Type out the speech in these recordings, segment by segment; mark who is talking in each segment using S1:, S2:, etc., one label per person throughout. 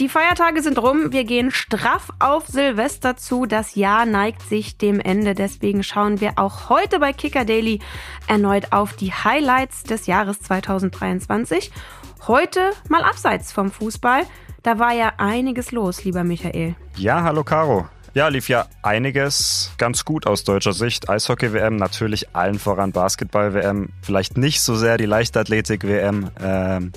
S1: Die Feiertage sind rum. Wir gehen straff auf Silvester zu. Das Jahr neigt sich dem Ende. Deswegen schauen wir auch heute bei Kicker Daily erneut auf die Highlights des Jahres 2023. Heute mal abseits vom Fußball. Da war ja einiges los, lieber Michael.
S2: Ja, hallo Caro. Ja, lief ja einiges ganz gut aus deutscher Sicht. Eishockey-WM, natürlich allen voran Basketball-WM, vielleicht nicht so sehr die Leichtathletik-WM. Ähm,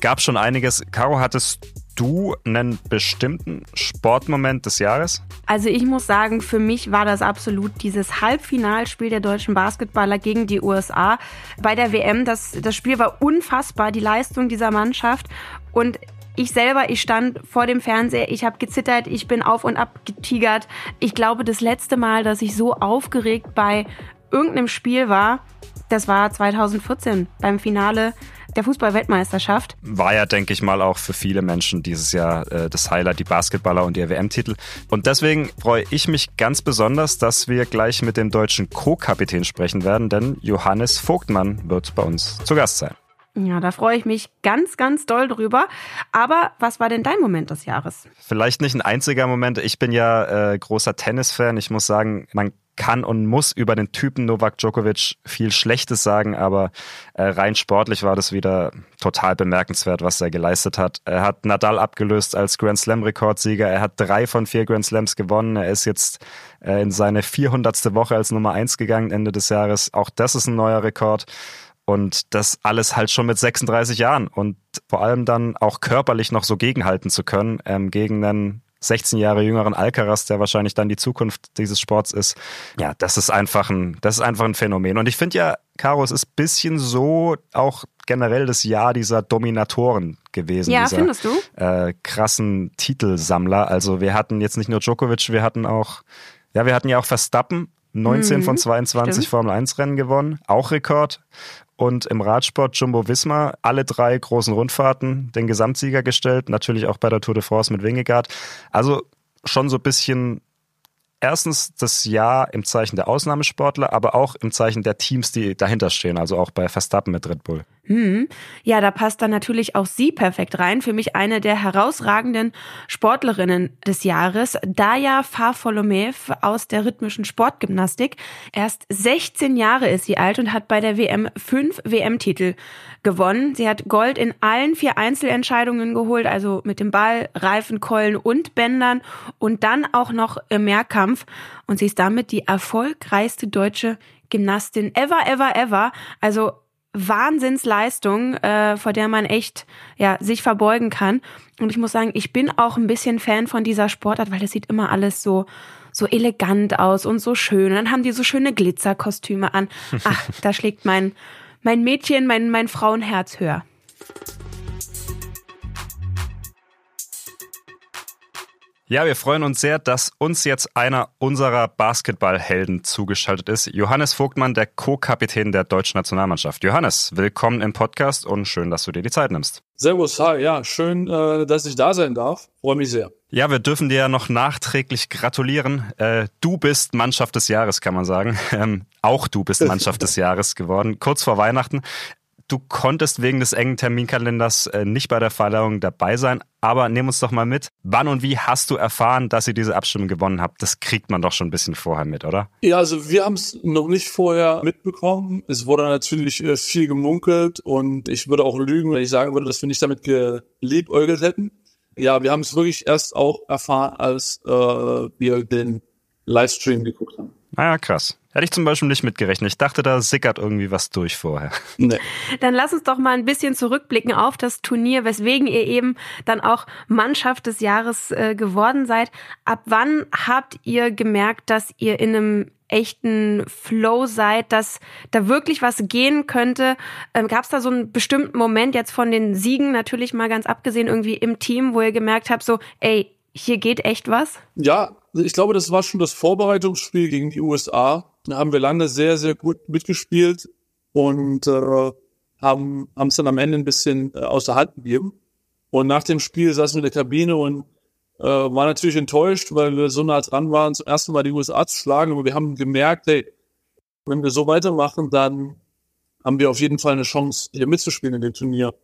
S2: gab schon einiges. Caro, hattest du einen bestimmten Sportmoment des Jahres?
S1: Also ich muss sagen, für mich war das absolut dieses Halbfinalspiel der deutschen Basketballer gegen die USA bei der WM. Das, das Spiel war unfassbar, die Leistung dieser Mannschaft. Und ich selber, ich stand vor dem Fernseher, ich habe gezittert, ich bin auf und ab getigert. Ich glaube, das letzte Mal, dass ich so aufgeregt bei irgendeinem Spiel war, das war 2014 beim Finale der Fußball-Weltmeisterschaft.
S2: War ja, denke ich mal, auch für viele Menschen dieses Jahr äh, das Highlight, die Basketballer und ihr WM-Titel. Und deswegen freue ich mich ganz besonders, dass wir gleich mit dem deutschen Co-Kapitän sprechen werden, denn Johannes Vogtmann wird bei uns zu Gast sein.
S1: Ja, da freue ich mich ganz, ganz doll drüber. Aber was war denn dein Moment des Jahres?
S2: Vielleicht nicht ein einziger Moment. Ich bin ja äh, großer Tennisfan. Ich muss sagen, man kann und muss über den Typen Novak Djokovic viel Schlechtes sagen, aber äh, rein sportlich war das wieder total bemerkenswert, was er geleistet hat. Er hat Nadal abgelöst als Grand Slam Rekordsieger. Er hat drei von vier Grand Slams gewonnen. Er ist jetzt äh, in seine 400. Woche als Nummer eins gegangen Ende des Jahres. Auch das ist ein neuer Rekord. Und das alles halt schon mit 36 Jahren und vor allem dann auch körperlich noch so gegenhalten zu können ähm, gegen einen 16 Jahre jüngeren Alcaraz, der wahrscheinlich dann die Zukunft dieses Sports ist. Ja, das ist einfach ein, das ist einfach ein Phänomen. Und ich finde ja, Caro, es ist bisschen so auch generell das Jahr dieser Dominatoren gewesen.
S1: Ja,
S2: dieser,
S1: findest du?
S2: Äh, krassen Titelsammler. Also wir hatten jetzt nicht nur Djokovic, wir hatten auch, ja, wir hatten ja auch Verstappen, 19 mhm, von 22 stimmt. Formel 1 Rennen gewonnen, auch Rekord und im Radsport Jumbo Visma alle drei großen Rundfahrten den Gesamtsieger gestellt, natürlich auch bei der Tour de France mit Wingegaard. Also schon so ein bisschen erstens das Jahr im Zeichen der Ausnahmesportler, aber auch im Zeichen der Teams, die dahinter stehen, also auch bei Verstappen mit Red Bull.
S1: Hm. Ja, da passt dann natürlich auch sie perfekt rein. Für mich eine der herausragenden Sportlerinnen des Jahres, Daya Farfolomev aus der rhythmischen Sportgymnastik. Erst 16 Jahre ist sie alt und hat bei der WM fünf WM-Titel gewonnen. Sie hat Gold in allen vier Einzelentscheidungen geholt, also mit dem Ball, Reifen, Keulen und Bändern und dann auch noch im Mehrkampf. Und sie ist damit die erfolgreichste deutsche Gymnastin ever, ever, ever. Also Wahnsinnsleistung, äh, vor der man echt ja sich verbeugen kann. Und ich muss sagen, ich bin auch ein bisschen Fan von dieser Sportart, weil das sieht immer alles so so elegant aus und so schön. Und dann haben die so schöne Glitzerkostüme an. Ach, da schlägt mein mein Mädchen, mein mein Frauenherz höher.
S2: Ja, wir freuen uns sehr, dass uns jetzt einer unserer Basketballhelden zugeschaltet ist. Johannes Vogtmann, der Co-Kapitän der deutschen Nationalmannschaft. Johannes, willkommen im Podcast und schön, dass du dir die Zeit nimmst.
S3: Servus, hi, ja, schön, äh, dass ich da sein darf. Freue mich sehr.
S2: Ja, wir dürfen dir ja noch nachträglich gratulieren. Äh, du bist Mannschaft des Jahres, kann man sagen. Ähm, auch du bist Mannschaft des Jahres geworden, kurz vor Weihnachten. Du konntest wegen des engen Terminkalenders äh, nicht bei der Verleihung dabei sein, aber nimm uns doch mal mit. Wann und wie hast du erfahren, dass ihr diese Abstimmung gewonnen habt? Das kriegt man doch schon ein bisschen vorher mit, oder?
S3: Ja, also wir haben es noch nicht vorher mitbekommen. Es wurde natürlich äh, viel gemunkelt und ich würde auch lügen, wenn ich sagen würde, dass wir nicht damit geliebäugelt hätten. Ja, wir haben es wirklich erst auch erfahren, als äh, wir den Livestream geguckt haben.
S2: Naja, ah krass. Hätte ich zum Beispiel nicht mitgerechnet. Ich dachte, da sickert irgendwie was durch vorher.
S1: Nee. Dann lass uns doch mal ein bisschen zurückblicken auf das Turnier, weswegen ihr eben dann auch Mannschaft des Jahres äh, geworden seid. Ab wann habt ihr gemerkt, dass ihr in einem echten Flow seid, dass da wirklich was gehen könnte? Ähm, Gab es da so einen bestimmten Moment jetzt von den Siegen, natürlich mal ganz abgesehen irgendwie im Team, wo ihr gemerkt habt, so, ey, hier geht echt was?
S3: Ja, ich glaube, das war schon das Vorbereitungsspiel gegen die USA. Haben wir lange sehr, sehr gut mitgespielt und äh, haben es dann am Ende ein bisschen äh, außer Hand gegeben. Und nach dem Spiel saßen wir in der Kabine und äh, war natürlich enttäuscht, weil wir so nah dran waren, zum ersten Mal die USA zu schlagen. Aber wir haben gemerkt, hey, wenn wir so weitermachen, dann haben wir auf jeden Fall eine Chance, hier mitzuspielen in dem Turnier.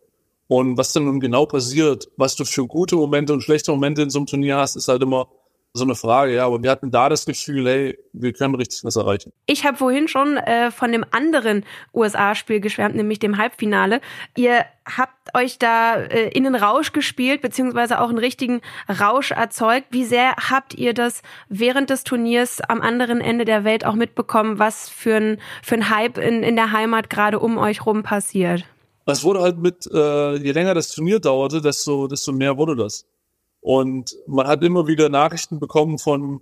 S3: Und was dann nun genau passiert, was du für gute Momente und schlechte Momente in so einem Turnier hast, ist halt immer so eine Frage, ja, aber wir hatten da das Gefühl, hey, wir können richtig was erreichen.
S1: Ich habe vorhin schon äh, von dem anderen USA-Spiel geschwärmt, nämlich dem Halbfinale. Ihr habt euch da äh, in den Rausch gespielt, beziehungsweise auch einen richtigen Rausch erzeugt. Wie sehr habt ihr das während des Turniers am anderen Ende der Welt auch mitbekommen, was für ein, für ein Hype in, in der Heimat gerade um euch rum passiert?
S3: Es wurde halt mit, äh, je länger das Turnier dauerte, desto, desto mehr wurde das. Und man hat immer wieder Nachrichten bekommen von,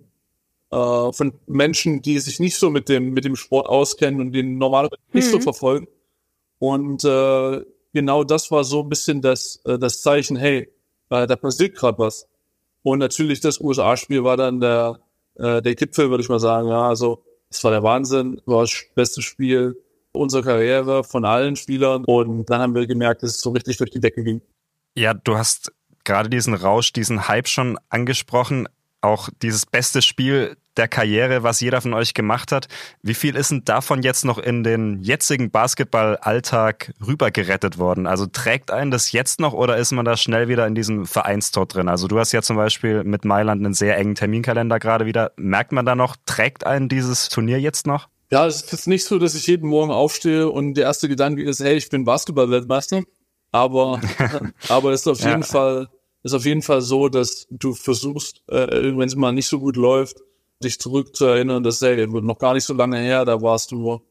S3: äh, von Menschen, die sich nicht so mit dem, mit dem Sport auskennen und den normalerweise mhm. nicht so mhm. verfolgen. Und äh, genau das war so ein bisschen das, äh, das Zeichen, hey, äh, da passiert gerade was. Und natürlich das USA-Spiel war dann der, äh, der Gipfel, würde ich mal sagen. Ja, also es war der Wahnsinn, war das beste Spiel unserer Karriere von allen Spielern. Und dann haben wir gemerkt, dass es so richtig durch die Decke ging.
S2: Ja, du hast gerade diesen Rausch, diesen Hype schon angesprochen. Auch dieses beste Spiel der Karriere, was jeder von euch gemacht hat. Wie viel ist denn davon jetzt noch in den jetzigen Basketballalltag rübergerettet worden? Also trägt einen das jetzt noch oder ist man da schnell wieder in diesem Vereinstor drin? Also du hast ja zum Beispiel mit Mailand einen sehr engen Terminkalender gerade wieder. Merkt man da noch, trägt einen dieses Turnier jetzt noch?
S3: Ja, es ist nicht so, dass ich jeden Morgen aufstehe und der erste Gedanke ist, hey, ich bin Basketball-Weltmeister. Aber, aber es ist auf jeden ja. Fall, ist auf jeden Fall so, dass du versuchst, äh, wenn es mal nicht so gut läuft, dich zurückzuerinnern, dass hey, noch gar nicht so lange her, da warst du,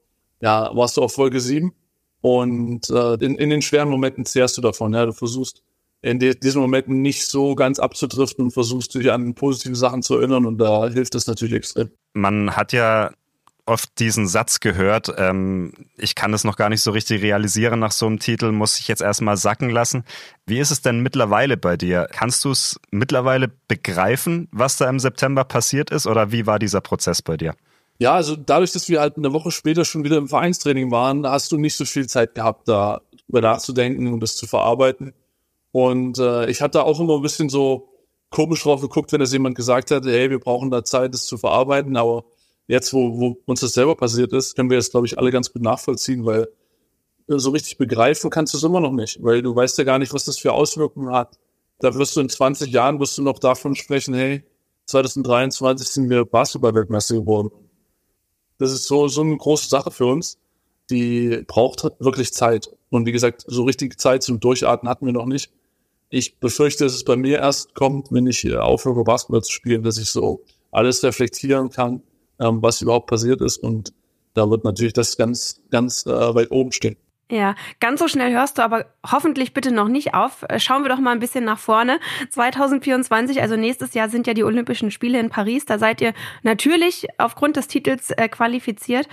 S3: ja, warst du auf Folge 7 und äh, in, in den schweren Momenten zehrst du davon, ja, du versuchst in de, diesen Momenten nicht so ganz abzudriften und versuchst dich an positive Sachen zu erinnern und da hilft das natürlich extrem.
S2: Man hat ja oft diesen Satz gehört, ähm, ich kann es noch gar nicht so richtig realisieren nach so einem Titel, muss ich jetzt erstmal sacken lassen. Wie ist es denn mittlerweile bei dir? Kannst du es mittlerweile begreifen, was da im September passiert ist oder wie war dieser Prozess bei dir?
S3: Ja, also dadurch, dass wir halt eine Woche später schon wieder im Vereinstraining waren, hast du nicht so viel Zeit gehabt, da über nachzudenken und das zu verarbeiten. Und äh, ich hatte auch immer ein bisschen so komisch drauf geguckt, wenn das jemand gesagt hat, hey, wir brauchen da Zeit, das zu verarbeiten, aber jetzt, wo, wo uns das selber passiert ist, können wir das, glaube ich, alle ganz gut nachvollziehen, weil so richtig begreifen kannst du es immer noch nicht, weil du weißt ja gar nicht, was das für Auswirkungen hat. Da wirst du in 20 Jahren wirst du noch davon sprechen, hey, 2023 sind wir Basketball-Weltmeister geworden. Das ist so, so eine große Sache für uns. Die braucht wirklich Zeit. Und wie gesagt, so richtige Zeit zum Durchatmen hatten wir noch nicht. Ich befürchte, dass es bei mir erst kommt, wenn ich aufhöre, Basketball zu spielen, dass ich so alles reflektieren kann, ähm, was überhaupt passiert ist. Und da wird natürlich das ganz, ganz äh, weit oben stehen.
S1: Ja, ganz so schnell hörst du aber hoffentlich bitte noch nicht auf. Äh, schauen wir doch mal ein bisschen nach vorne. 2024, also nächstes Jahr sind ja die Olympischen Spiele in Paris. Da seid ihr natürlich aufgrund des Titels äh, qualifiziert.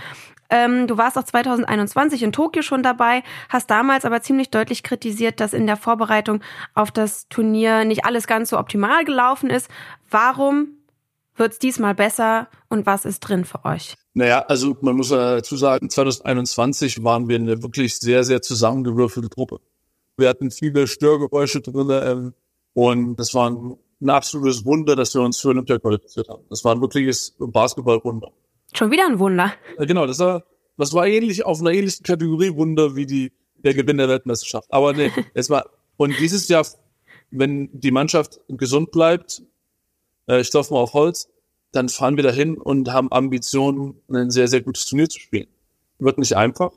S1: Ähm, du warst auch 2021 in Tokio schon dabei, hast damals aber ziemlich deutlich kritisiert, dass in der Vorbereitung auf das Turnier nicht alles ganz so optimal gelaufen ist. Warum wird es diesmal besser und was ist drin für euch?
S3: Naja, also man muss dazu sagen, 2021 waren wir eine wirklich sehr, sehr zusammengewürfelte Truppe. Wir hatten viele Störgeräusche drin ähm, und das war ein, ein absolutes Wunder, dass wir uns für Olympia qualifiziert haben. Das war ein wirkliches Basketballwunder.
S1: Schon wieder ein Wunder.
S3: Ja, genau, das war, das war ähnlich auf einer ähnlichen Kategorie Wunder wie die, der Gewinn der Weltmeisterschaft. Aber nee, es war, und dieses Jahr, wenn die Mannschaft gesund bleibt, äh, mal auf Holz, dann fahren wir dahin und haben Ambitionen, ein sehr, sehr gutes Turnier zu spielen. Wird nicht einfach.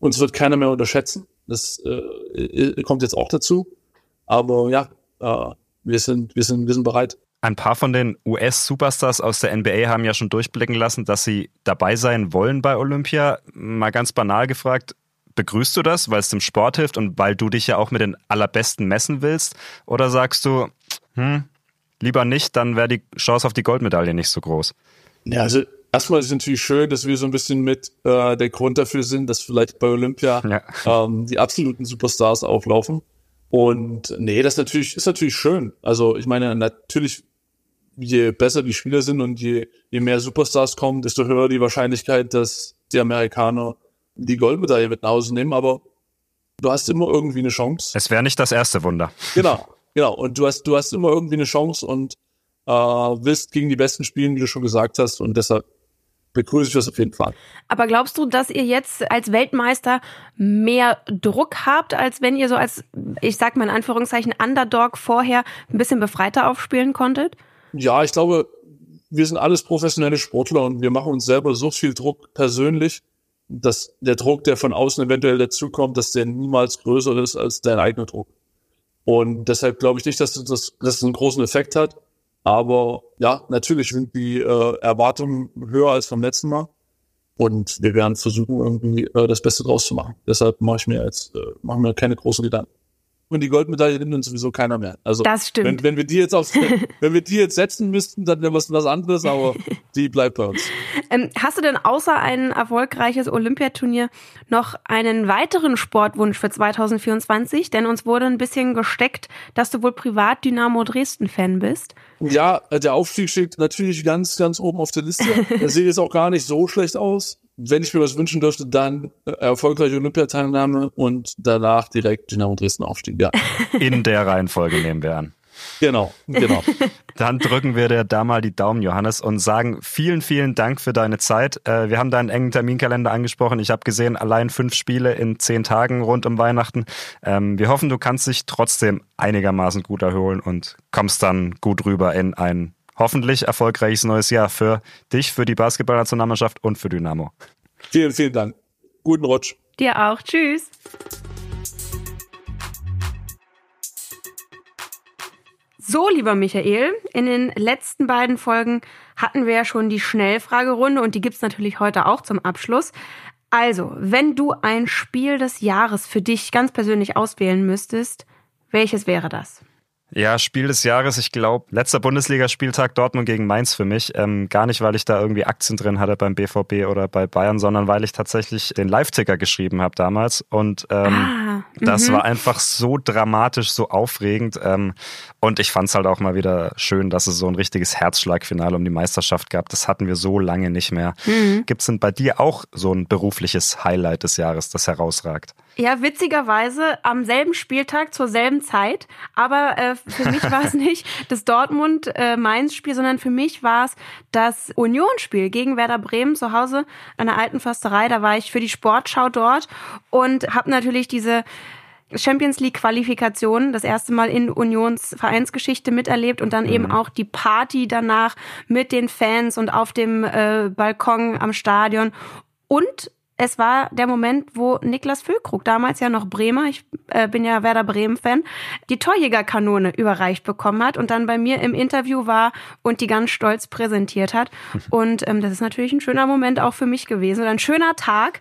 S3: Uns wird keiner mehr unterschätzen. Das äh kommt jetzt auch dazu. Aber ja, äh, wir sind, wir sind, wir sind bereit.
S2: Ein paar von den US-Superstars aus der NBA haben ja schon durchblicken lassen, dass sie dabei sein wollen bei Olympia. Mal ganz banal gefragt, begrüßt du das, weil es dem Sport hilft und weil du dich ja auch mit den Allerbesten messen willst? Oder sagst du, hm, lieber nicht, dann wäre die Chance auf die Goldmedaille nicht so groß.
S3: Ja, also erstmal ist es natürlich schön, dass wir so ein bisschen mit äh, der Grund dafür sind, dass vielleicht bei Olympia ja. ähm, die absoluten Superstars auflaufen. Und nee, das ist natürlich, ist natürlich schön. Also ich meine, natürlich, je besser die Spieler sind und je, je mehr Superstars kommen, desto höher die Wahrscheinlichkeit, dass die Amerikaner die Goldmedaille mit nach Hause nehmen. Aber du hast immer irgendwie eine Chance.
S2: Es wäre nicht das erste Wunder.
S3: Genau. Genau, und du hast, du hast immer irgendwie eine Chance und äh, willst gegen die Besten spielen, wie du schon gesagt hast. Und deshalb begrüße ich das auf jeden Fall.
S1: Aber glaubst du, dass ihr jetzt als Weltmeister mehr Druck habt, als wenn ihr so als, ich sag mal in Anführungszeichen, Underdog vorher ein bisschen befreiter aufspielen konntet?
S3: Ja, ich glaube, wir sind alles professionelle Sportler und wir machen uns selber so viel Druck persönlich, dass der Druck, der von außen eventuell dazukommt, dass der niemals größer ist als dein eigener Druck. Und deshalb glaube ich nicht, dass das, dass das einen großen Effekt hat. Aber ja, natürlich sind die äh, Erwartungen höher als vom letzten Mal. Und wir werden versuchen, irgendwie äh, das Beste draus zu machen. Deshalb mache ich mir jetzt, äh, mache mir keine großen Gedanken und die Goldmedaille nimmt uns sowieso keiner mehr. Also
S1: das stimmt.
S3: Wenn, wenn wir die jetzt aufs, wenn wir die jetzt setzen müssten, dann wäre was, was anderes, aber die bleibt bei uns.
S1: Ähm, hast du denn außer ein erfolgreiches Olympiaturnier noch einen weiteren Sportwunsch für 2024? Denn uns wurde ein bisschen gesteckt, dass du wohl privat Dynamo Dresden-Fan bist.
S3: Ja, der Aufstieg steht natürlich ganz, ganz oben auf der Liste. Der sieht jetzt auch gar nicht so schlecht aus wenn ich mir was wünschen dürfte, dann äh, erfolgreiche Olympiateilnahme und danach direkt Dynamo Dresden Aufstieg, ja.
S2: In der Reihenfolge nehmen wir an.
S3: Genau, genau.
S2: Dann drücken wir dir da mal die Daumen, Johannes, und sagen vielen, vielen Dank für deine Zeit. Äh, wir haben deinen engen Terminkalender angesprochen. Ich habe gesehen, allein fünf Spiele in zehn Tagen rund um Weihnachten. Ähm, wir hoffen, du kannst dich trotzdem einigermaßen gut erholen und kommst dann gut rüber in ein hoffentlich erfolgreiches neues Jahr für dich, für die Basketballnationalmannschaft und für Dynamo.
S3: Vielen, vielen Dank. Guten Rutsch.
S1: Dir auch. Tschüss. So, lieber Michael, in den letzten beiden Folgen hatten wir ja schon die Schnellfragerunde und die gibt's natürlich heute auch zum Abschluss. Also, wenn du ein Spiel des Jahres für dich ganz persönlich auswählen müsstest, welches wäre das?
S2: Ja, Spiel des Jahres, ich glaube, letzter Bundesligaspieltag Dortmund gegen Mainz für mich. Ähm, gar nicht, weil ich da irgendwie Aktien drin hatte beim BVB oder bei Bayern, sondern weil ich tatsächlich den Live-Ticker geschrieben habe damals. Und ähm, ah, das war einfach so dramatisch, so aufregend. Ähm, und ich fand es halt auch mal wieder schön, dass es so ein richtiges Herzschlagfinale um die Meisterschaft gab. Das hatten wir so lange nicht mehr. Mhm. Gibt es denn bei dir auch so ein berufliches Highlight des Jahres, das herausragt?
S1: Ja, witzigerweise am selben Spieltag zur selben Zeit. Aber äh, für mich war es nicht das Dortmund-Mainz-Spiel, äh, sondern für mich war es das Union-Spiel gegen Werder Bremen zu Hause an der Alten Försterei. Da war ich für die Sportschau dort und habe natürlich diese Champions League Qualifikation das erste Mal in Unions Vereinsgeschichte miterlebt und dann mhm. eben auch die Party danach mit den Fans und auf dem äh, Balkon am Stadion und es war der Moment, wo Niklas Füllkrug, damals ja noch Bremer, ich äh, bin ja Werder Bremen-Fan, die Torjägerkanone überreicht bekommen hat und dann bei mir im Interview war und die ganz stolz präsentiert hat. Und ähm, das ist natürlich ein schöner Moment auch für mich gewesen und ein schöner Tag.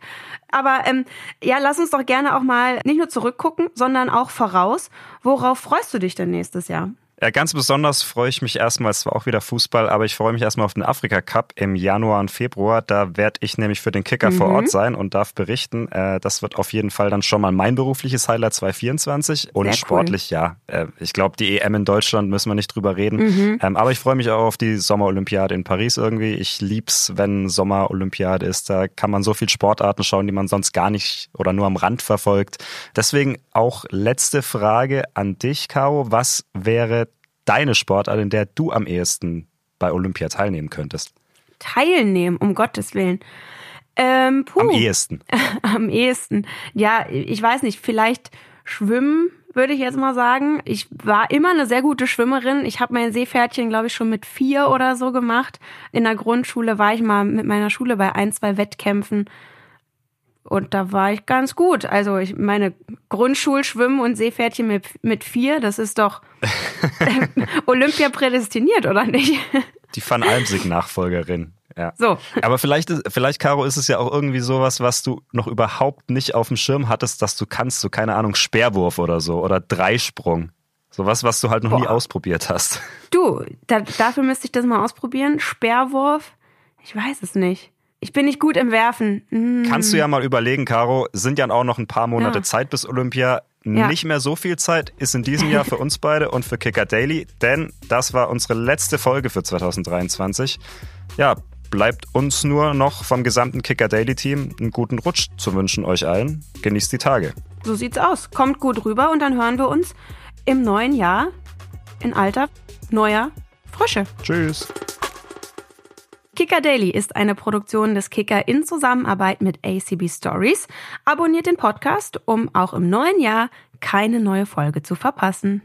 S1: Aber ähm, ja, lass uns doch gerne auch mal nicht nur zurückgucken, sondern auch voraus. Worauf freust du dich denn nächstes Jahr?
S2: Ja, ganz besonders freue ich mich erstmal, es war auch wieder Fußball, aber ich freue mich erstmal auf den Afrika Cup im Januar und Februar. Da werde ich nämlich für den Kicker mhm. vor Ort sein und darf berichten. Äh, das wird auf jeden Fall dann schon mal mein berufliches Highlight 2024 und Sehr sportlich, cool. ja. Äh, ich glaube, die EM in Deutschland müssen wir nicht drüber reden. Mhm. Ähm, aber ich freue mich auch auf die Sommerolympiade in Paris irgendwie. Ich lieb's, wenn Sommerolympiade ist. Da kann man so viel Sportarten schauen, die man sonst gar nicht oder nur am Rand verfolgt. Deswegen auch letzte Frage an dich, Caro. Was wäre deine Sportart, in der du am ehesten bei Olympia teilnehmen könntest?
S1: Teilnehmen, um Gottes Willen. Ähm,
S2: puh. Am ehesten.
S1: am ehesten. Ja, ich weiß nicht, vielleicht schwimmen würde ich jetzt mal sagen. Ich war immer eine sehr gute Schwimmerin. Ich habe mein Seepferdchen, glaube ich, schon mit vier oder so gemacht. In der Grundschule war ich mal mit meiner Schule bei ein, zwei Wettkämpfen. Und da war ich ganz gut. Also ich meine, Grundschulschwimmen und Seepferdchen mit, mit vier, das ist doch Olympia prädestiniert, oder nicht?
S2: Die Van Almsig-Nachfolgerin. Ja.
S1: So.
S2: Aber vielleicht, vielleicht, Caro, ist es ja auch irgendwie sowas, was du noch überhaupt nicht auf dem Schirm hattest, dass du kannst, so keine Ahnung, Speerwurf oder so oder Dreisprung. Sowas, was du halt noch Boah. nie ausprobiert hast.
S1: Du, da, dafür müsste ich das mal ausprobieren. Speerwurf, ich weiß es nicht. Ich bin nicht gut im Werfen.
S2: Mm. Kannst du ja mal überlegen, Caro, sind ja auch noch ein paar Monate ja. Zeit bis Olympia. Ja. Nicht mehr so viel Zeit ist in diesem Jahr für uns beide und für Kicker Daily, denn das war unsere letzte Folge für 2023. Ja, bleibt uns nur noch vom gesamten Kicker Daily Team einen guten Rutsch zu wünschen euch allen. Genießt die Tage.
S1: So sieht's aus. Kommt gut rüber und dann hören wir uns im neuen Jahr in alter, neuer Frische.
S2: Tschüss.
S1: Kicker Daily ist eine Produktion des Kicker in Zusammenarbeit mit ACB Stories. Abonniert den Podcast, um auch im neuen Jahr keine neue Folge zu verpassen.